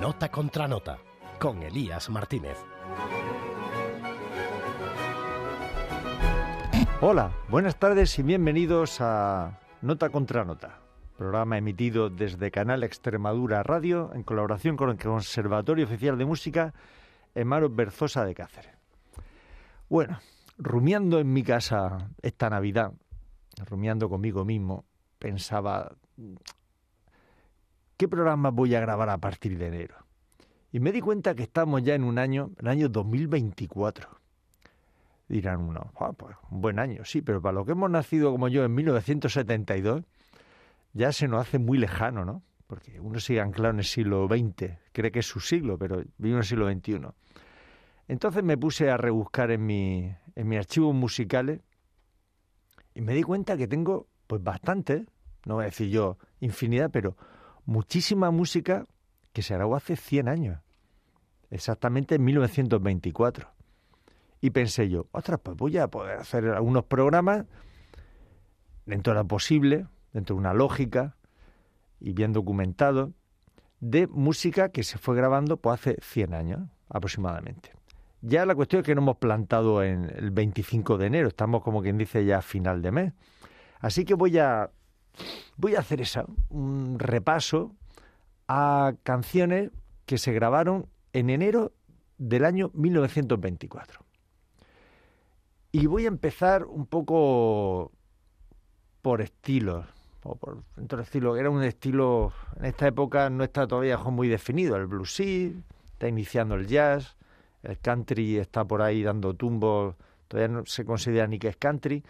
Nota contra nota con Elías Martínez. Hola, buenas tardes y bienvenidos a Nota contra Nota, programa emitido desde Canal Extremadura Radio en colaboración con el Conservatorio Oficial de Música Emaro Berzosa de Cáceres. Bueno, rumiando en mi casa esta Navidad, rumiando conmigo mismo, pensaba, ¿qué programa voy a grabar a partir de enero? Y me di cuenta que estamos ya en un año, el año 2024 dirán uno, pues un buen año, sí, pero para lo que hemos nacido como yo en 1972, ya se nos hace muy lejano, ¿no? Porque uno sigue anclado en el siglo XX, cree que es su siglo, pero vive en el siglo XXI. Entonces me puse a rebuscar en mi, en mis archivos musicales y me di cuenta que tengo, pues bastante, no voy a decir yo infinidad, pero muchísima música que se grabó hace 100 años, exactamente en 1924. Y pensé yo, ostras, pues voy a poder hacer algunos programas dentro de lo posible, dentro de una lógica y bien documentado, de música que se fue grabando pues hace 100 años aproximadamente. Ya la cuestión es que no hemos plantado en el 25 de enero, estamos como quien dice ya a final de mes. Así que voy a voy a hacer esa, un repaso a canciones que se grabaron en enero del año 1924. Y voy a empezar un poco por estilos, o por dentro estilo, era un estilo, en esta época no está todavía muy definido, el bluesy, está iniciando el jazz, el country está por ahí dando tumbos, todavía no se considera ni que es country,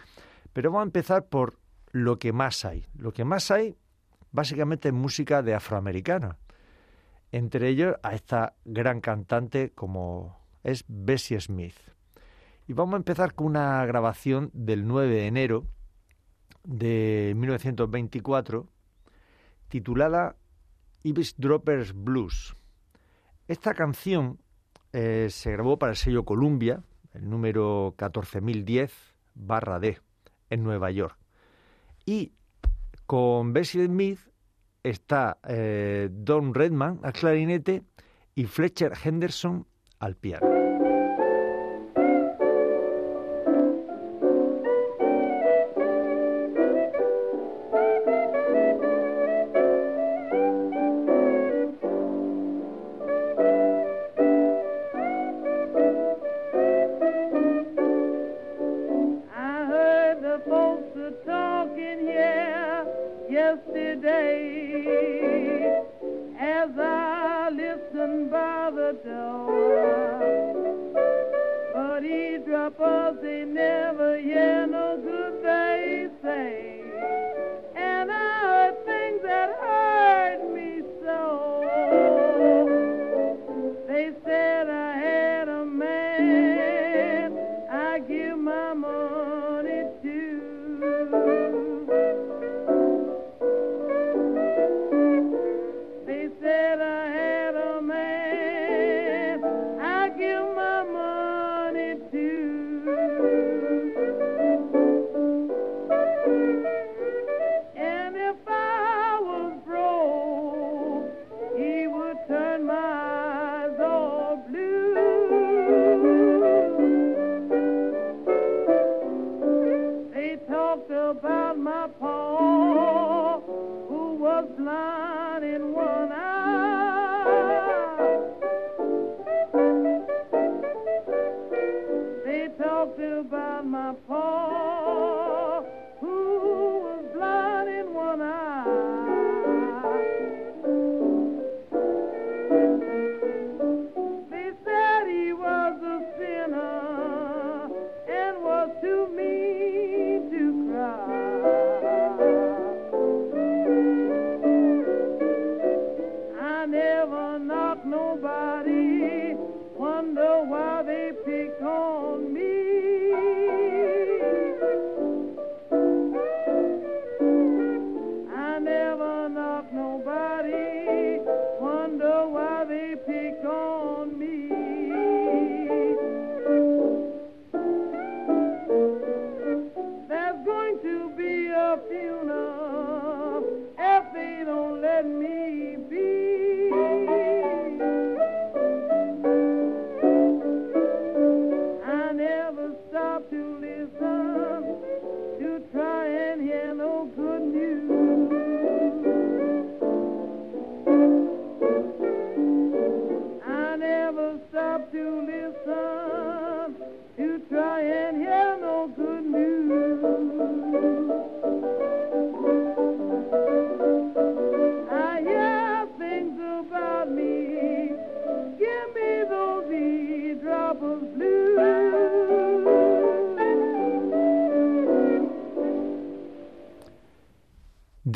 pero vamos a empezar por lo que más hay. Lo que más hay, básicamente, es música de afroamericanos. Entre ellos a esta gran cantante como es Bessie Smith. Y vamos a empezar con una grabación del 9 de enero de 1924 titulada Droppers Blues. Esta canción eh, se grabó para el sello Columbia, el número 14010 barra D, en Nueva York. Y con Bessie Smith está eh, Don Redman al clarinete y Fletcher Henderson al piano.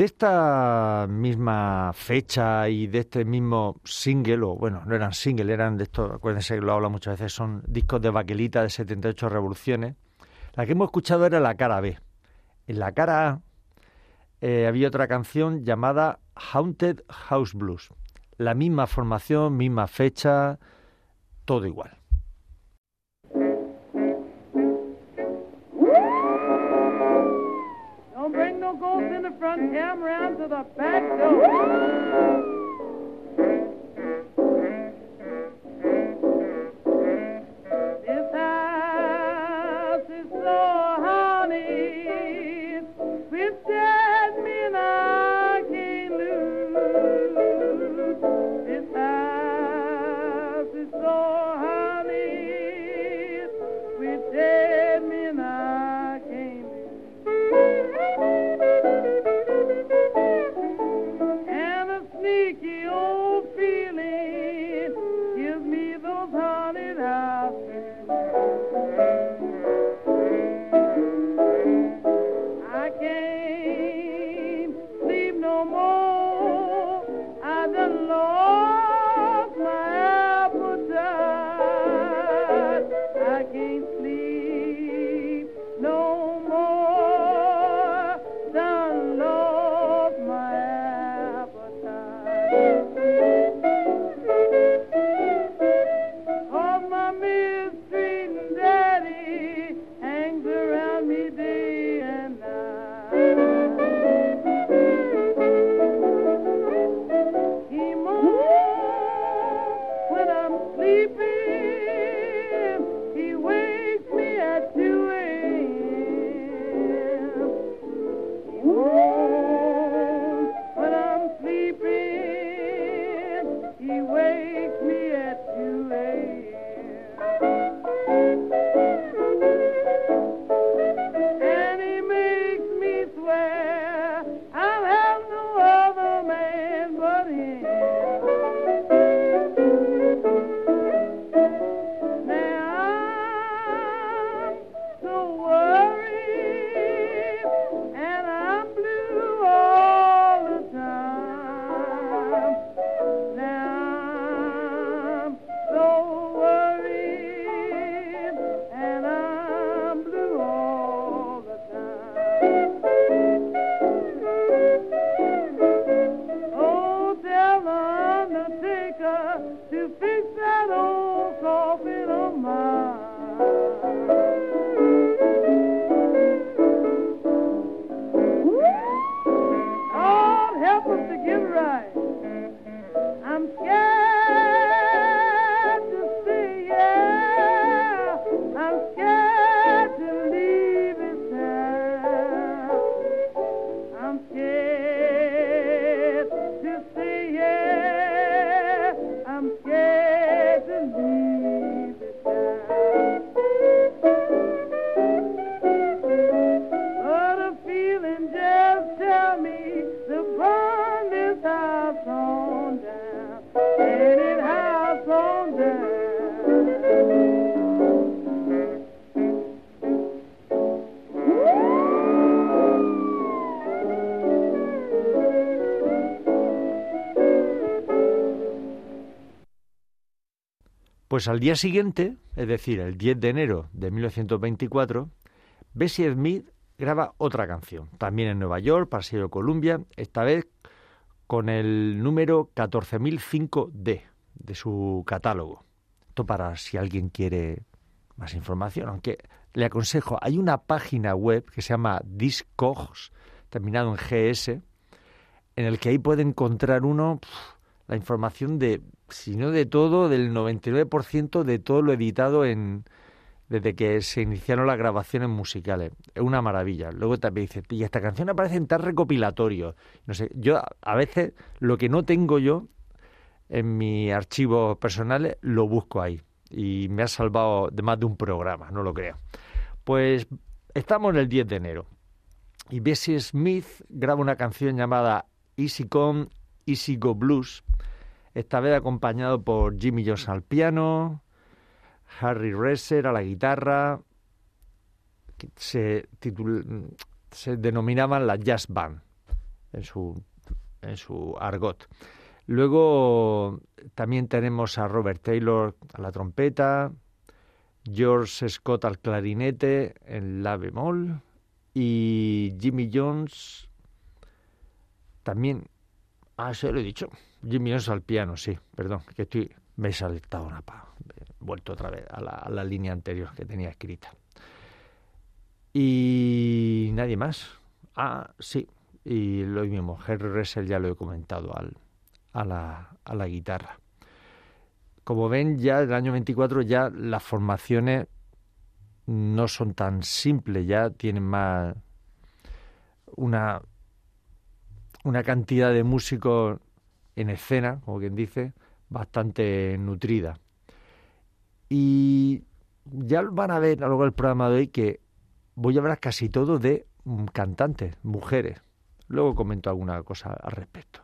De esta misma fecha y de este mismo single, o bueno, no eran single, eran de estos, acuérdense que lo hablo muchas veces, son discos de baquelita de 78 revoluciones. La que hemos escuchado era la cara B. En la cara A eh, había otra canción llamada Haunted House Blues. La misma formación, misma fecha, todo igual. Front, come round to the back door. Pues al día siguiente, es decir, el 10 de enero de 1924, Bessie Smith graba otra canción, también en Nueva York, para sello Columbia, esta vez con el número 14005D de su catálogo. Esto para si alguien quiere más información, aunque le aconsejo, hay una página web que se llama Discogs, terminado en GS, en el que ahí puede encontrar uno la información de, si no de todo, del 99% de todo lo editado en desde que se iniciaron las grabaciones musicales. Es una maravilla. Luego también dice, y esta canción aparece en tal recopilatorio. No sé, yo a veces lo que no tengo yo en mis archivos personales lo busco ahí. Y me ha salvado de más de un programa, no lo creo. Pues estamos en el 10 de enero. Y Bessie Smith graba una canción llamada Easy Come, Easy Go Blues, esta vez acompañado por Jimmy Jones al piano, Harry Resser a la guitarra, se, se denominaban la Jazz Band. en su, en su argot. Luego también tenemos a Robert Taylor a la trompeta, George Scott al clarinete en la bemol y Jimmy Jones también. Ah, se lo he dicho. Jimmy Jones al piano, sí, perdón, que estoy. Me he saltado una pa. He vuelto otra vez a la, a la línea anterior que tenía escrita. Y nadie más. Ah, sí. Y lo mismo, Henry Russell ya lo he comentado al, a, la, a la guitarra. Como ven, ya el año 24 ya las formaciones no son tan simples, ya tienen más una, una cantidad de músicos en escena, como quien dice, bastante nutrida. Y ya van a ver a lo largo del programa de hoy que voy a hablar casi todo de cantantes, mujeres. Luego comento alguna cosa al respecto.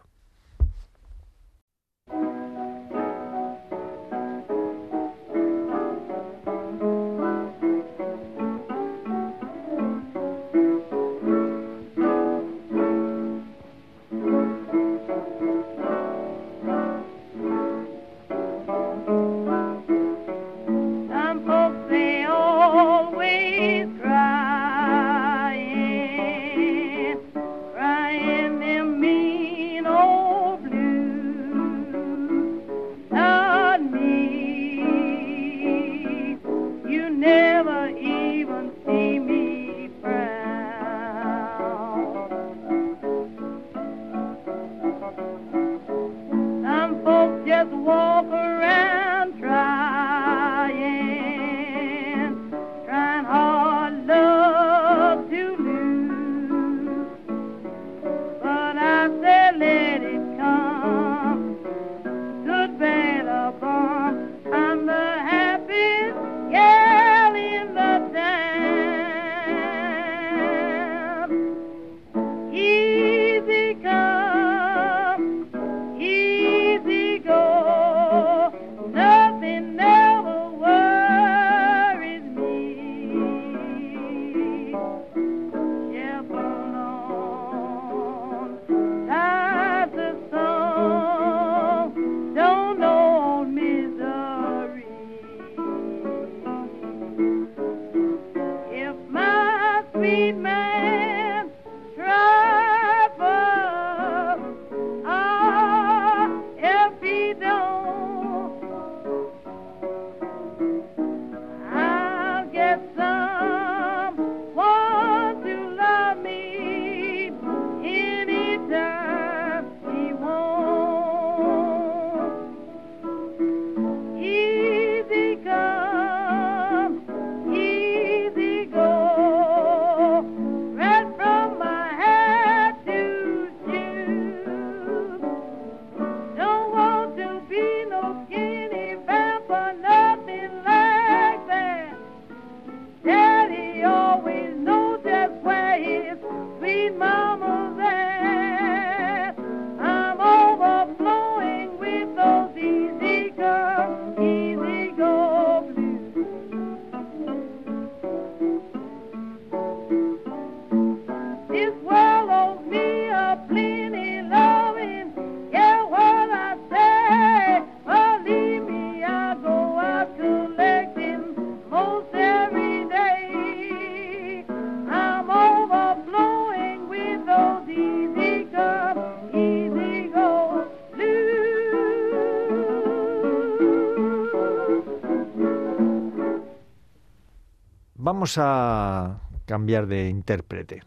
Vamos a cambiar de intérprete.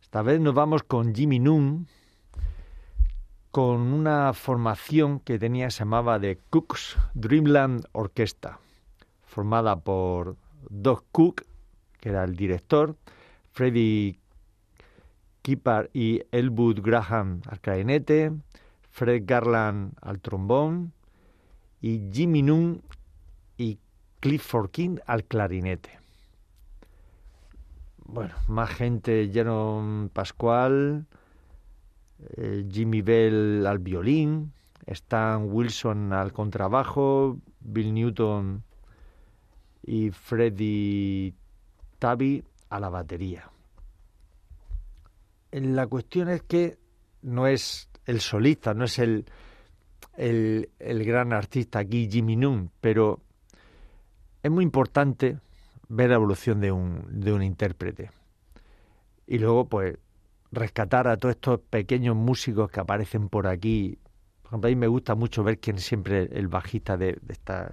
Esta vez nos vamos con Jimmy Noon, con una formación que tenía, se llamaba The Cook's Dreamland Orchestra, formada por Doug Cook, que era el director, Freddie Kippard y Elwood Graham al clarinete, Fred Garland al trombón y Jimmy Noon y Clifford King al clarinete bueno, más gente, Jerome Pascual, eh, Jimmy Bell al violín, Stan Wilson al contrabajo, Bill Newton y Freddie Tabby a la batería. La cuestión es que no es el solista, no es el, el, el gran artista aquí, Jimmy Noon, pero es muy importante ver la evolución de un, de un intérprete. Y luego, pues, rescatar a todos estos pequeños músicos que aparecen por aquí. Por ejemplo, a mí me gusta mucho ver quién siempre el bajista de, de, estas,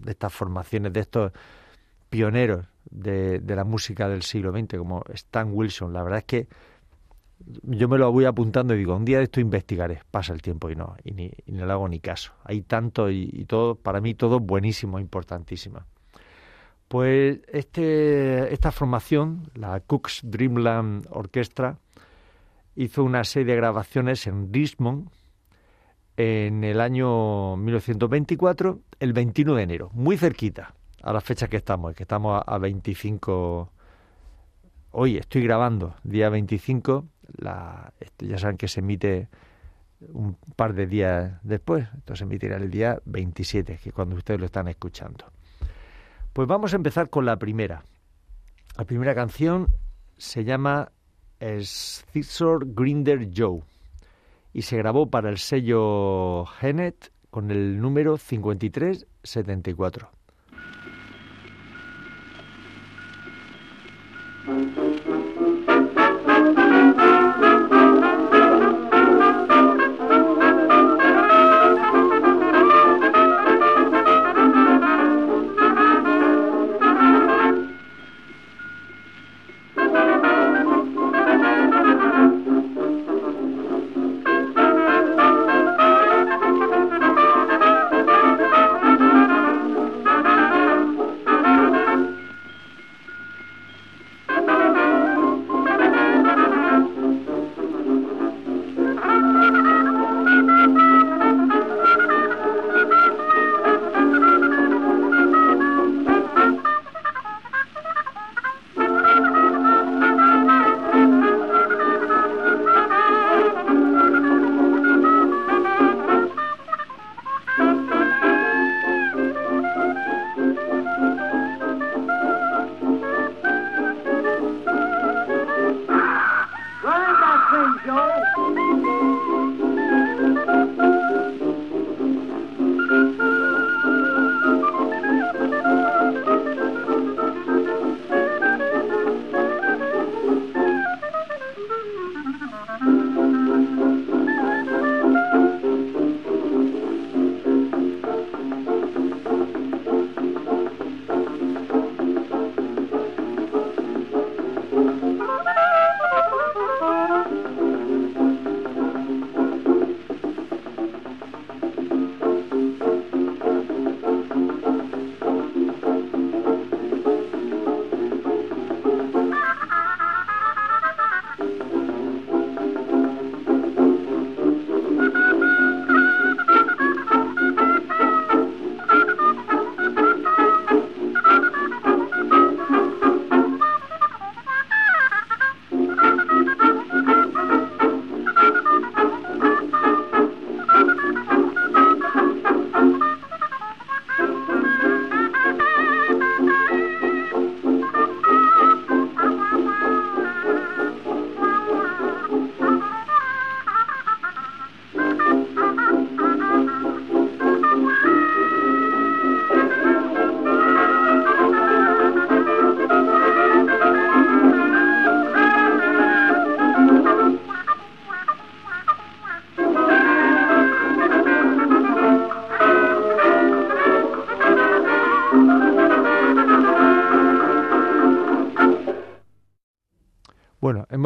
de estas formaciones, de estos pioneros de, de la música del siglo XX, como Stan Wilson. La verdad es que yo me lo voy apuntando y digo, un día de esto investigaré. Pasa el tiempo y no, y ni, y no le hago ni caso. Hay tanto y, y todo, para mí todo buenísimo, importantísimo. Pues este, esta formación, la Cook's Dreamland Orchestra, hizo una serie de grabaciones en Richmond en el año 1924, el 21 de enero, muy cerquita a la fecha que estamos, que estamos a, a 25. Hoy estoy grabando, día 25, la, ya saben que se emite un par de días después, entonces emitirá el día 27, que es cuando ustedes lo están escuchando. Pues vamos a empezar con la primera. La primera canción se llama Scissor Grinder Joe y se grabó para el sello Genet con el número 5374.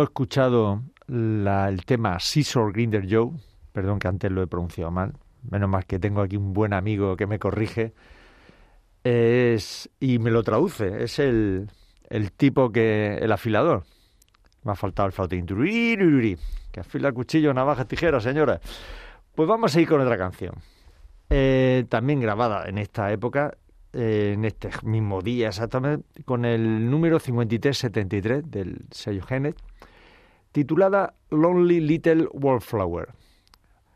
Hemos escuchado el tema Scissor Grinder Joe, perdón que antes lo he pronunciado mal, menos mal que tengo aquí un buen amigo que me corrige, y me lo traduce, es el, el tipo que, el afilador. Me ha faltado el flautín, que afila cuchillo, navajas, tijeras, señora. Pues vamos a ir con otra canción, eh, también grabada en esta época, eh, en este mismo día exactamente, con el número 5373 del sello Genet, titulada Lonely Little Wallflower.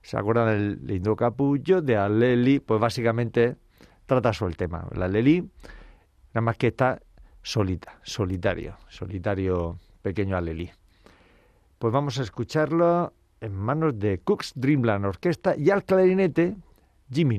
¿Se acuerdan del lindo capullo de Aleli? Pues básicamente trata sobre el tema. La Aleli, nada más que está solita, solitario, solitario pequeño Aleli. Pues vamos a escucharlo en manos de Cook's Dreamland Orquesta y al clarinete Jimmy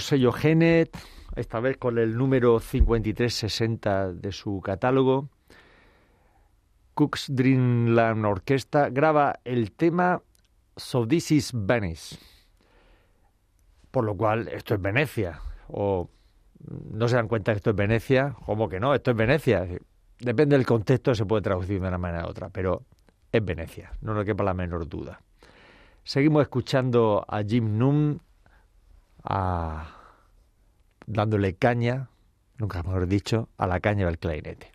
Sello Genet, esta vez con el número 5360 de su catálogo. Cook's Dreamland Orquesta graba el tema So This Is Venice. Por lo cual, esto es Venecia. O no se dan cuenta que esto es Venecia. ¿Cómo que no? Esto es Venecia. Depende del contexto, se puede traducir de una manera u otra, pero es Venecia, no nos quepa la menor duda. Seguimos escuchando a Jim Noon a, dándole caña, nunca mejor dicho, a la caña del clarinete.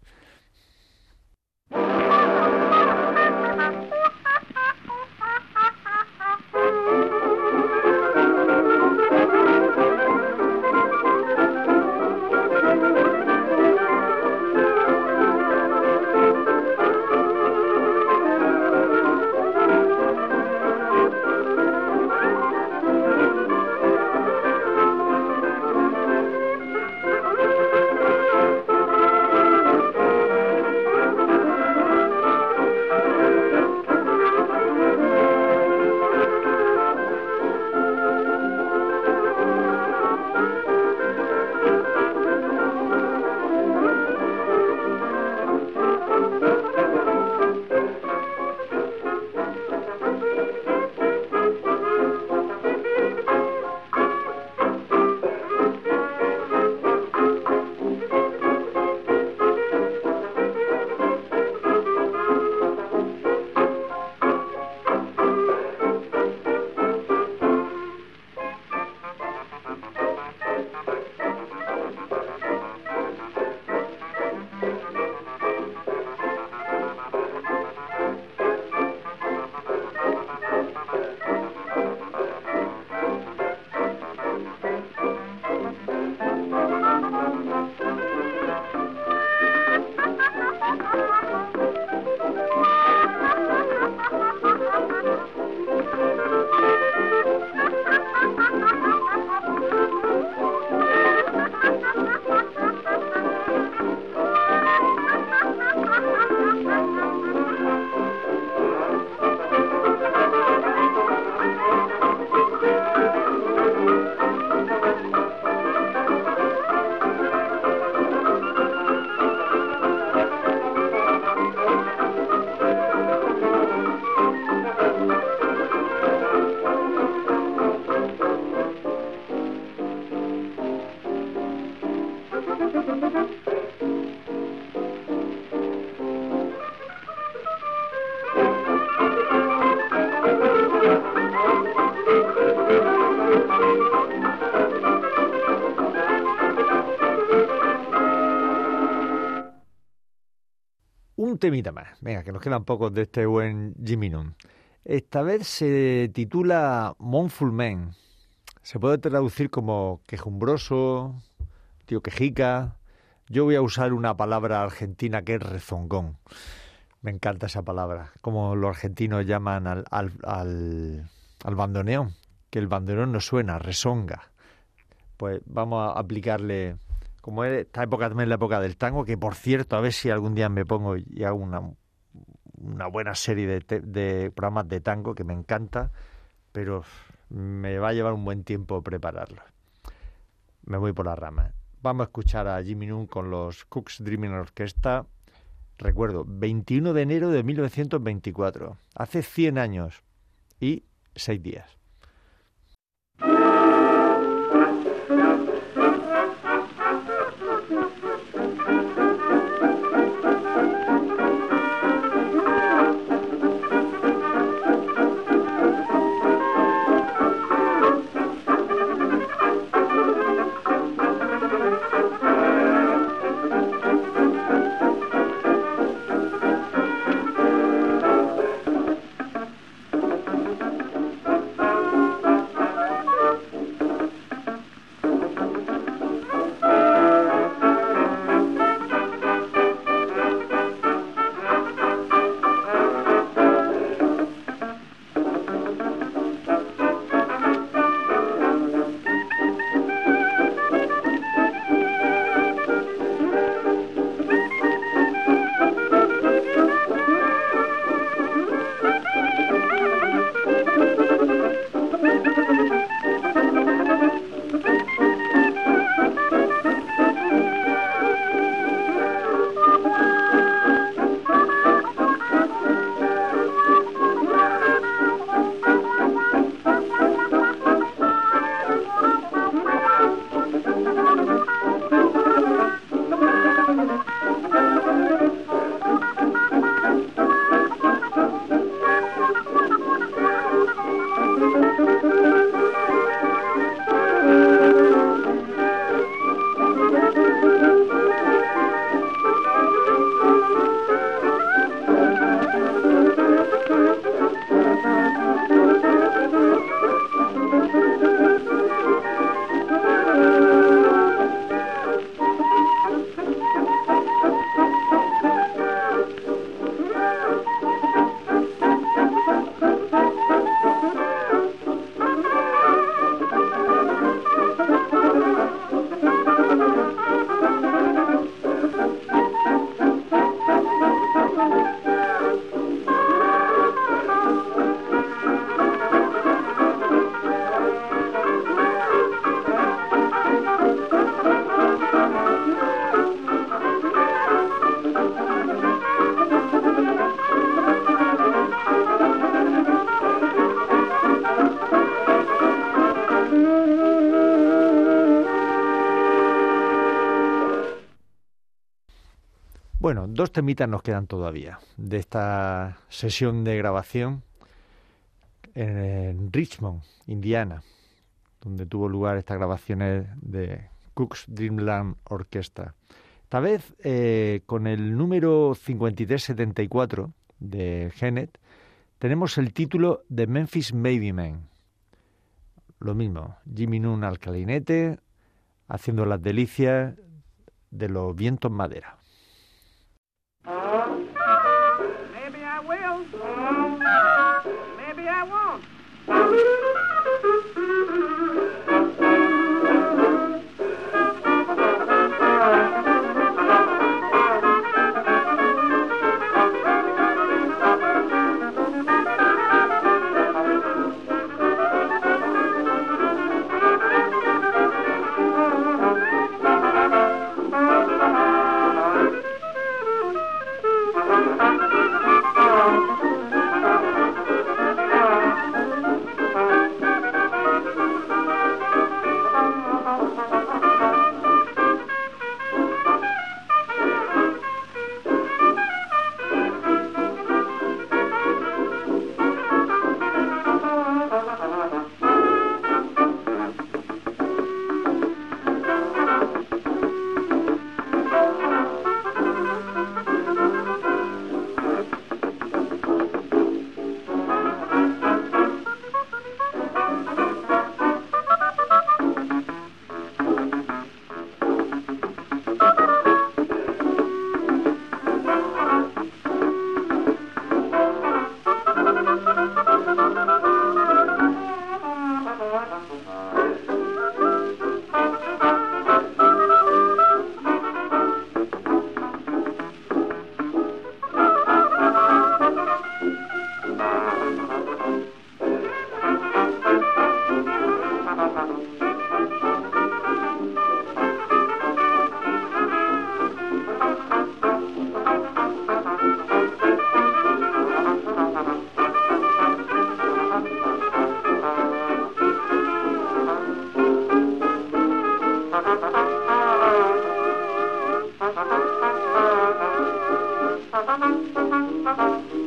Un temita más. Venga, que nos quedan pocos de este buen Jimmy Noon. Esta vez se titula Monful Man. Se puede traducir como quejumbroso, tío quejica. Yo voy a usar una palabra argentina que es rezongón. Me encanta esa palabra. Como los argentinos llaman al, al, al, al bandoneón. Que el bandoneón no suena, rezonga. Pues vamos a aplicarle como es esta época también es la época del tango, que por cierto, a ver si algún día me pongo y hago una, una buena serie de, de programas de tango que me encanta, pero me va a llevar un buen tiempo prepararlo. Me voy por la rama. Vamos a escuchar a Jimmy Noon con los Cooks Dreaming Orchestra. Recuerdo, 21 de enero de 1924, hace 100 años y 6 días. Dos temitas nos quedan todavía de esta sesión de grabación en Richmond, Indiana, donde tuvo lugar estas grabaciones de Cook's Dreamland Orchestra. Esta vez eh, con el número 5374 de Genet tenemos el título de Memphis Man. Lo mismo, Jimmy Noon al clarinete, haciendo las delicias de los vientos madera. will. Maybe I won't.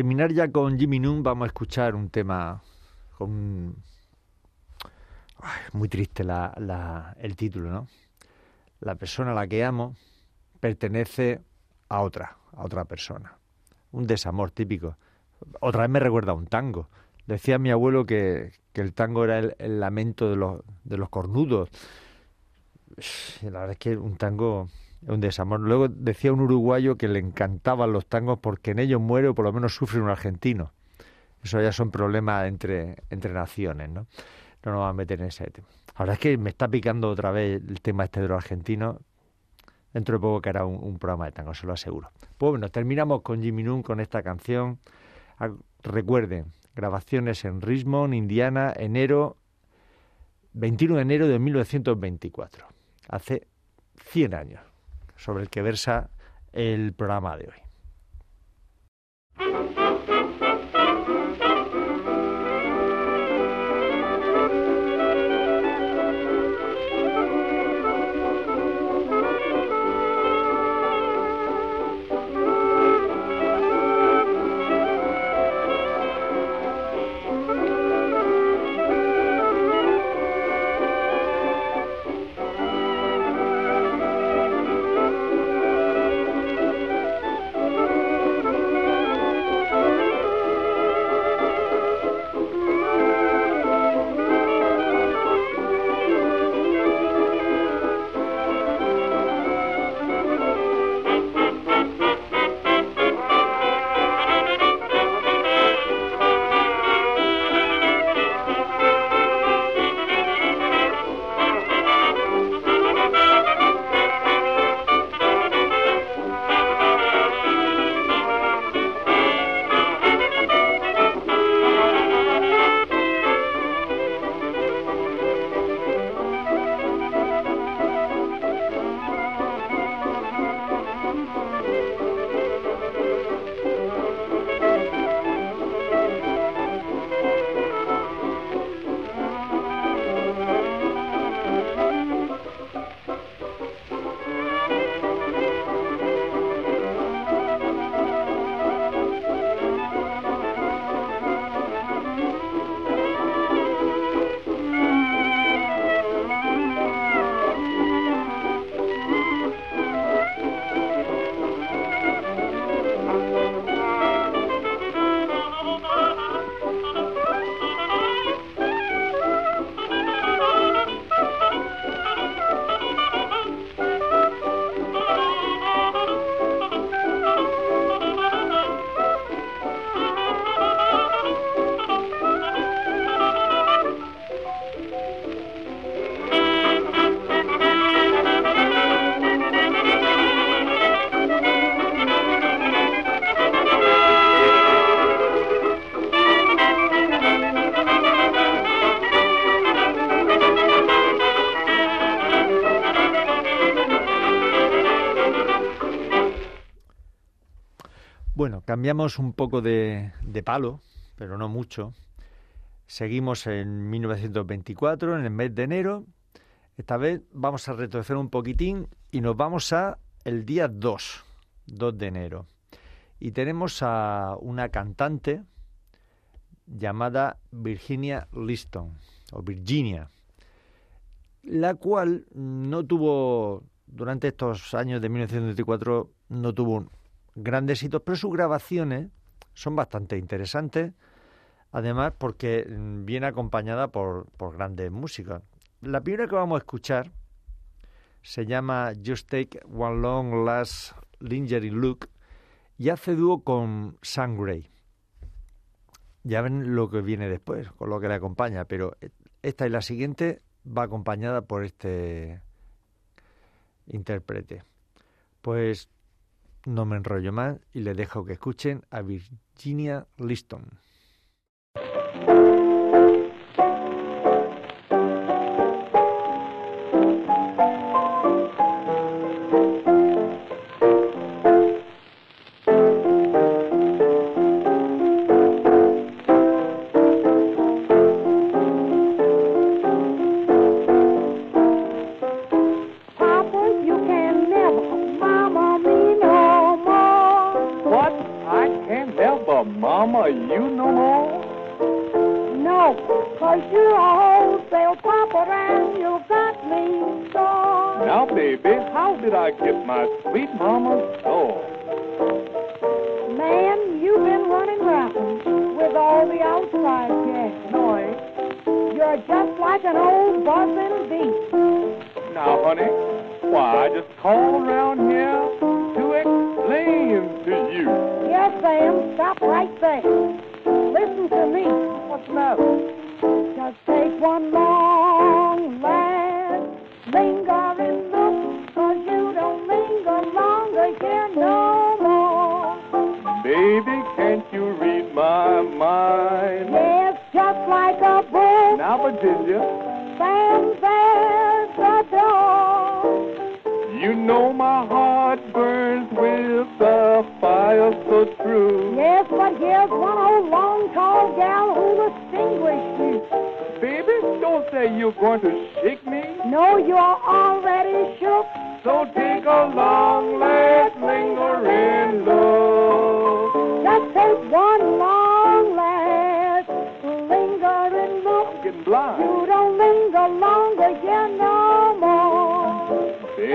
terminar ya con Jimmy Noon vamos a escuchar un tema con muy triste el título, ¿no? La persona a la que amo pertenece a otra, a otra persona. Un desamor típico. Otra vez me recuerda a un tango. Decía mi abuelo que, el tango era el, el, lamento de los, de los cornudos. La verdad es que un tango un desamor. Luego decía un uruguayo que le encantaban los tangos porque en ellos muere o por lo menos sufre un argentino. Eso ya son problemas entre, entre naciones, ¿no? No nos vamos a meter en ese tema. Ahora es que me está picando otra vez el tema este de los argentinos. Dentro de poco que hará un, programa de tango, se lo aseguro. Pues bueno, terminamos con Jimmy Noon con esta canción. Ah, recuerden, grabaciones en Richmond, Indiana, enero 21 de enero de 1924. Hace 100 años sobre el que versa el programa de hoy. Cambiamos un poco de, palo, pero no mucho. Seguimos en 1924, en el mes de enero. Esta vez vamos a retroceder un poquitín y nos vamos a el día 2, 2 de enero. Y tenemos a una cantante llamada Virginia Liston, o Virginia, la cual no tuvo, durante estos años de 1924, no tuvo grandes hitos, pero sus grabaciones son bastante interesantes, además porque mm, viene acompañada por, por grandes músicos. La primera que vamos a escuchar se llama Just Take One Long Last Lingering Look y hace dúo con Sam Gray. Ya ven lo que viene después, con lo que le acompaña, pero esta y la siguiente va acompañada por este intérprete. Pues no me enrollo más y les dejo que escuchen a Virginia Liston. You know my heart burns with the fire so true. Yes, but here's one old long tall gal who'll me. Baby, don't say you're going to shake me. No, you're already shook. So take a long, last lingering look. Just take one long, last lingering look. I'm getting blind. You don't linger long.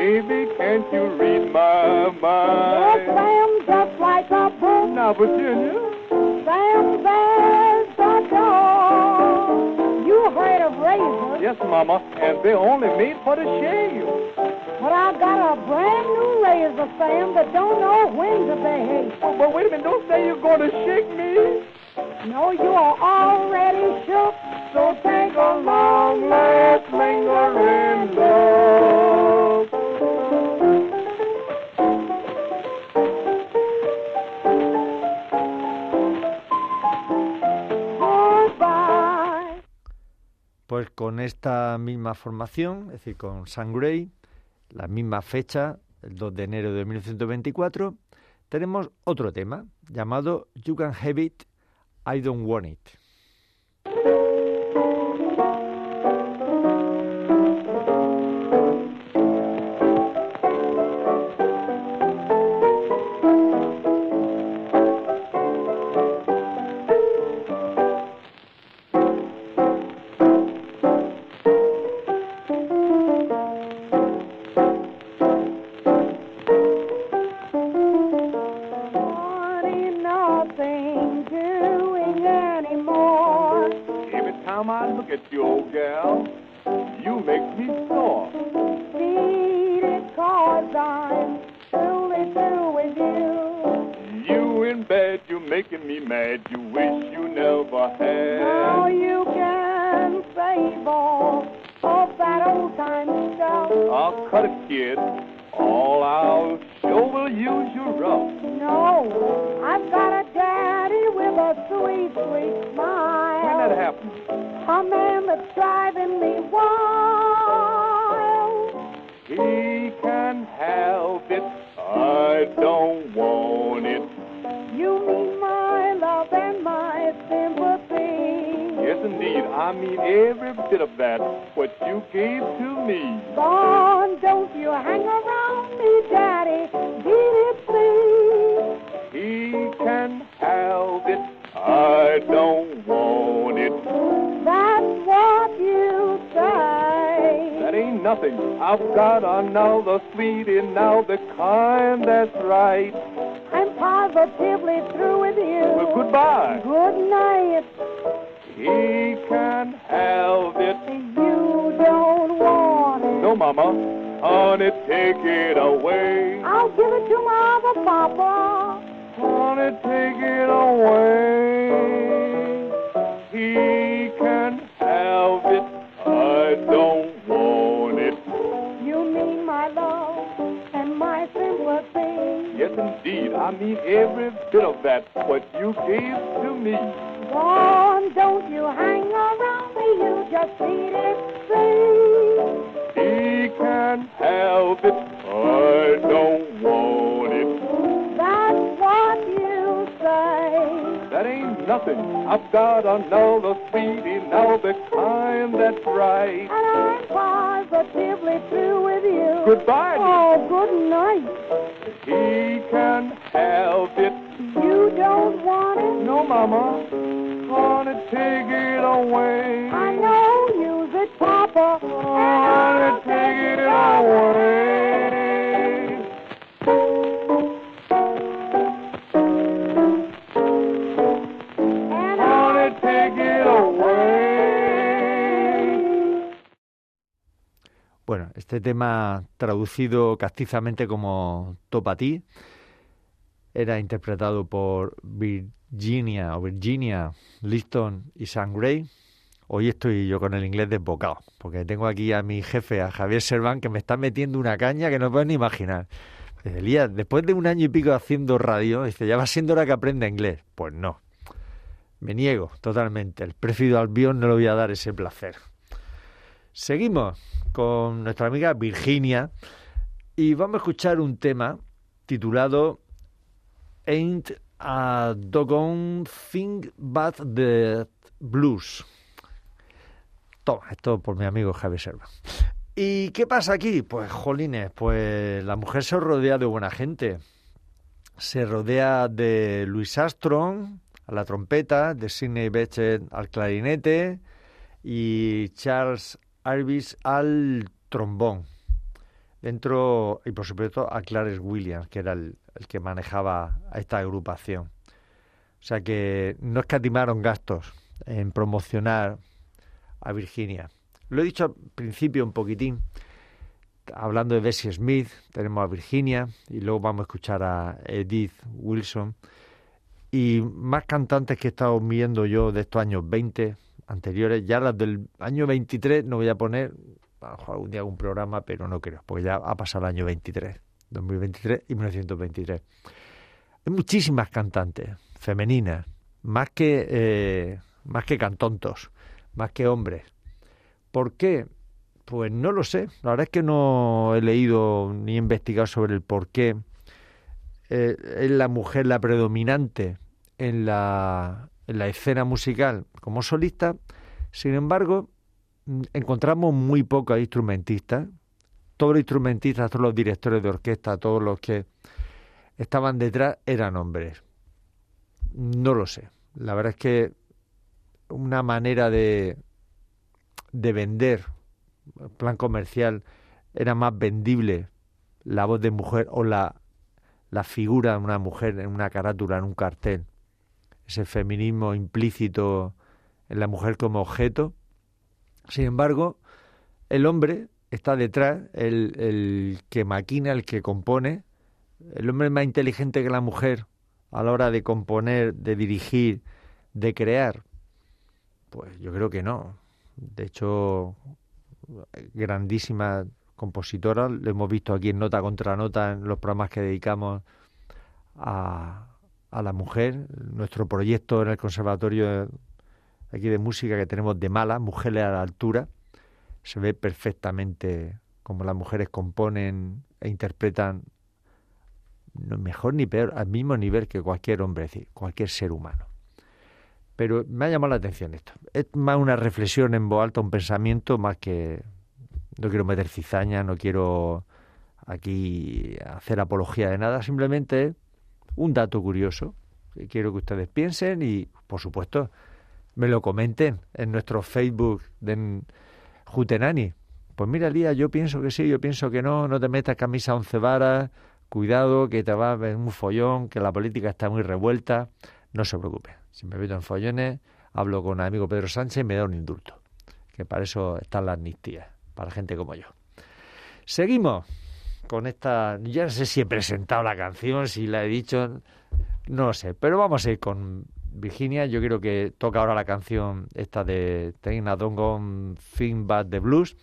Baby, can't you read my mind? Yes, Sam, just like a book. Now, Virginia. Sam, there's the dog. You heard of razors. Yes, Mama, and they're only made for the shave. But I got a brand new razor, Sam, that don't know when to behave. Oh, but wait a minute, don't say you're going to shake me. No, you are already shook, so take a long, last lingering look. Pues con esta misma formación, es decir, con Sam la misma fecha, el 2 de enero de 1924, tenemos otro tema llamado You Can Have It, I Don't Want It. Gave to me. Gone, don't you hang around me. You just need it, see. He can't have it. I don't want it. That's what you say. That ain't nothing. I've got another sweetie now, the kind that's right. And I'm positively through with you. Goodbye. Oh, good night. Mama. Honey, take it away. I know use it, Papa. Honey, take it away. And Honey, take it away. Bueno, este tema traducido castizamente como Topa ti era interpretado por Virginia o Virginia Liston y Sam Gray. Hoy estoy yo con el inglés desbocado, porque tengo aquí a mi jefe, a Javier Serván, que me está metiendo una caña que no puedes ni imaginar. Elías, después de un año y pico haciendo radio, dice, ya va siendo hora que aprenda inglés. Pues no, me niego totalmente. El préfido Albión no le voy a dar ese placer. Seguimos con nuestra amiga Virginia y vamos a escuchar un tema titulado Ain't a Doggone Thing But the Blues. Toma, esto por mi amigo Javi Serva. ¿Y qué pasa aquí? Pues, jolines, pues la mujer se rodea de buena gente. Se rodea de Louis Armstrong a la trompeta, de Sidney Bechet al clarinete y Charles Arvis al trombón. Dentro, y por supuesto, a Clarence Williams, que era el, el que manejaba a esta agrupación. O sea que no escatimaron gastos en promocionar a Virginia. Lo he dicho al principio un poquitín, hablando de Bessie Smith, tenemos a Virginia y luego vamos a escuchar a Edith Wilson. Y más cantantes que he estado viendo yo de estos años 20 anteriores, ya las del año 23 no voy a poner, a algún día algún programa, pero no creo, porque ya ha pasado el año 23, 2023 y 1923. Hay muchísimas cantantes femeninas, más que, eh, más que cantontos, más que hombres. ¿Por qué? Pues no lo sé. La verdad es que no he leído ni investigado sobre el por qué eh, es la mujer la predominante en la, en la escena musical como solista. Sin embargo, encontramos muy pocos instrumentistas. Todos los instrumentistas, todos los directores de orquesta, todos los que estaban detrás eran hombres. No lo sé. La verdad es que una manera de, de vender, plan comercial, era más vendible la voz de mujer o la, la figura de una mujer en una carátula, en un cartel. Ese feminismo implícito en la mujer como objeto. Sin embargo, el hombre está detrás, el, que maquina, el que compone. El hombre es más inteligente que la mujer a la hora de componer, de dirigir, de crear. Pues yo creo que no. De hecho, grandísima compositora, lo hemos visto aquí en Nota contra Nota en los programas que dedicamos a, a la mujer. Nuestro proyecto en el Conservatorio aquí de Música que tenemos de Mala, Mujeres a la Altura, se ve perfectamente cómo las mujeres componen e interpretan no mejor ni peor, al mismo nivel que cualquier hombre, es decir, cualquier ser humano. Pero me ha llamado la atención esto. Es más una reflexión en voz alta, un pensamiento, más que... No quiero meter cizaña, no quiero aquí hacer apología de nada, simplemente un dato curioso que quiero que ustedes piensen y, por supuesto, me lo comenten en nuestro Facebook de Jutenani. Pues mira, Lía, yo pienso que sí, yo pienso que no, no te metas camisa once varas, cuidado, que te va a ver un follón, que la política está muy revuelta, No se preocupe. Si me meto en follones, hablo con amigo Pedro Sánchez y me da un indulto. Que para eso están las amnistías, para gente como yo. Seguimos con esta. Ya no sé si he presentado la canción, si la he dicho, no lo sé, pero vamos a ir con Virginia. Yo quiero que toca ahora la canción esta de Taina Dongon Think Bad the Blues,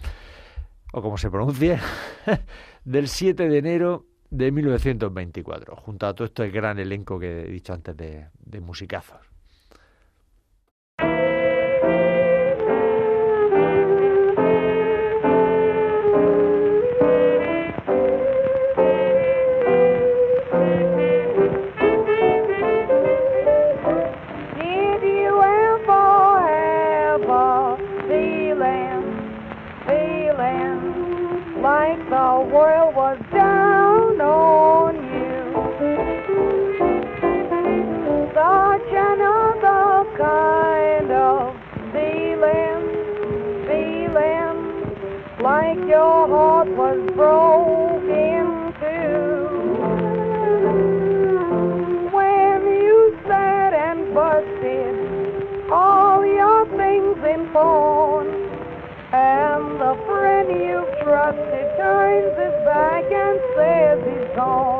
o como se pronuncie, del 7 de enero de 1924, junto a todo este gran elenco que he dicho antes de, de musicazos. Turns his back and says he's gone,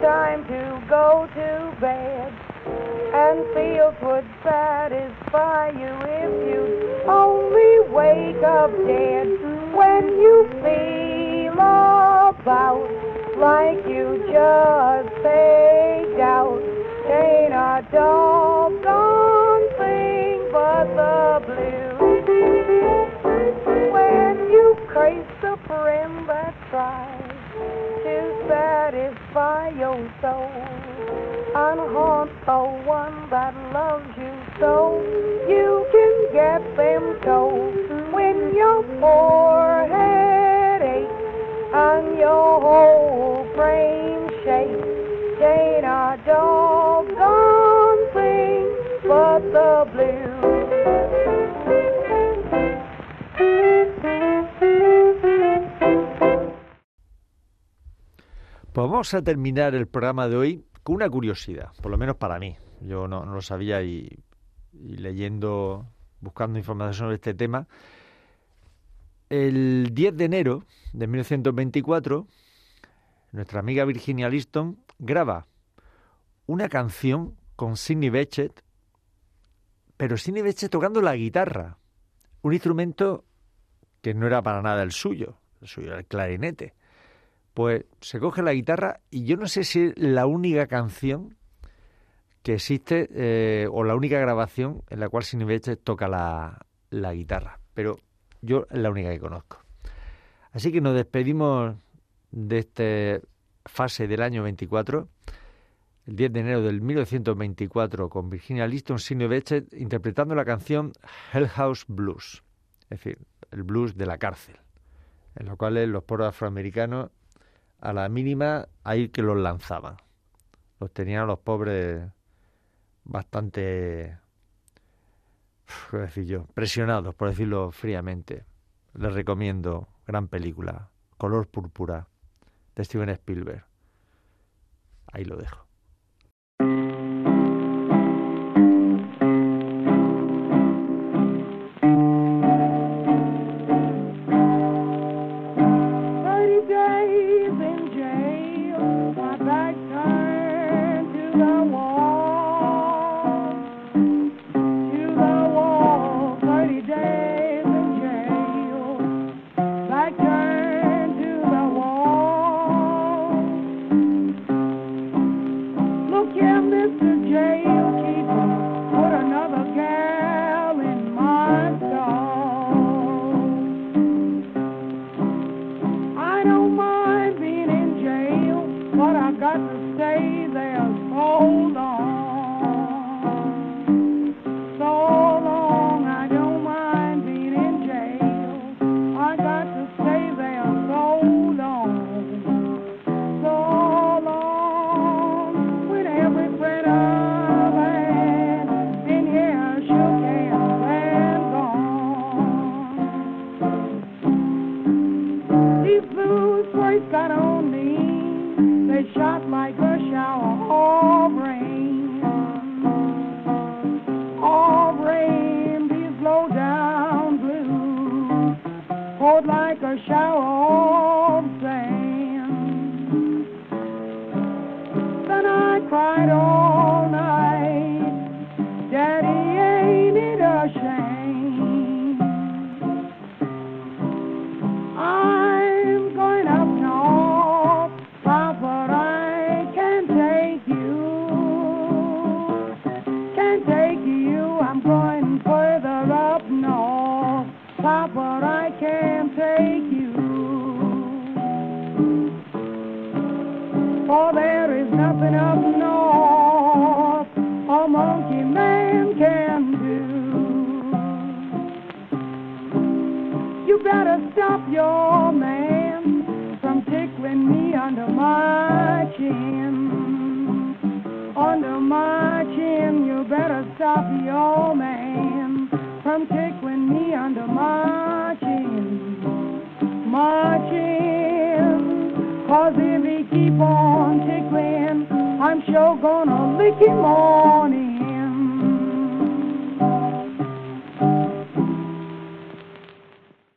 time to go to bed. And fields would satisfy you if you only wake up dead when you feel about like you just the one that loves you so you can get them told when your forehead aches and your whole frame shakes. Ain't a doggone thing but the blues. Pues vamos a terminar el programa de hoy con una curiosidad, por lo menos para mí. Yo no, lo sabía y, y leyendo, buscando información sobre este tema. El 10 de enero de 1924, nuestra amiga Virginia Liston graba una canción con Sidney Bechet, pero Sidney Bechet tocando la guitarra, un instrumento que no era para nada el suyo, el suyo era el clarinete. Pues se coge la guitarra y yo no sé si es la única canción que existe eh, o la única grabación en la cual Sidney Bechet toca la, guitarra, pero yo es la única que conozco. Así que nos despedimos de esta fase del año 24, el 10 de enero del 1924, con Virginia Liston, Sidney Bechet, interpretando la canción Hell House Blues, es decir, el blues de la cárcel, en lo cual los poros afroamericanos, a la mínima, ahí que los lanzaban. Los tenían los pobres bastante, presionados, por decirlo fríamente. Les recomiendo, gran película, Color Púrpura, de Steven Spielberg. Ahí lo dejo.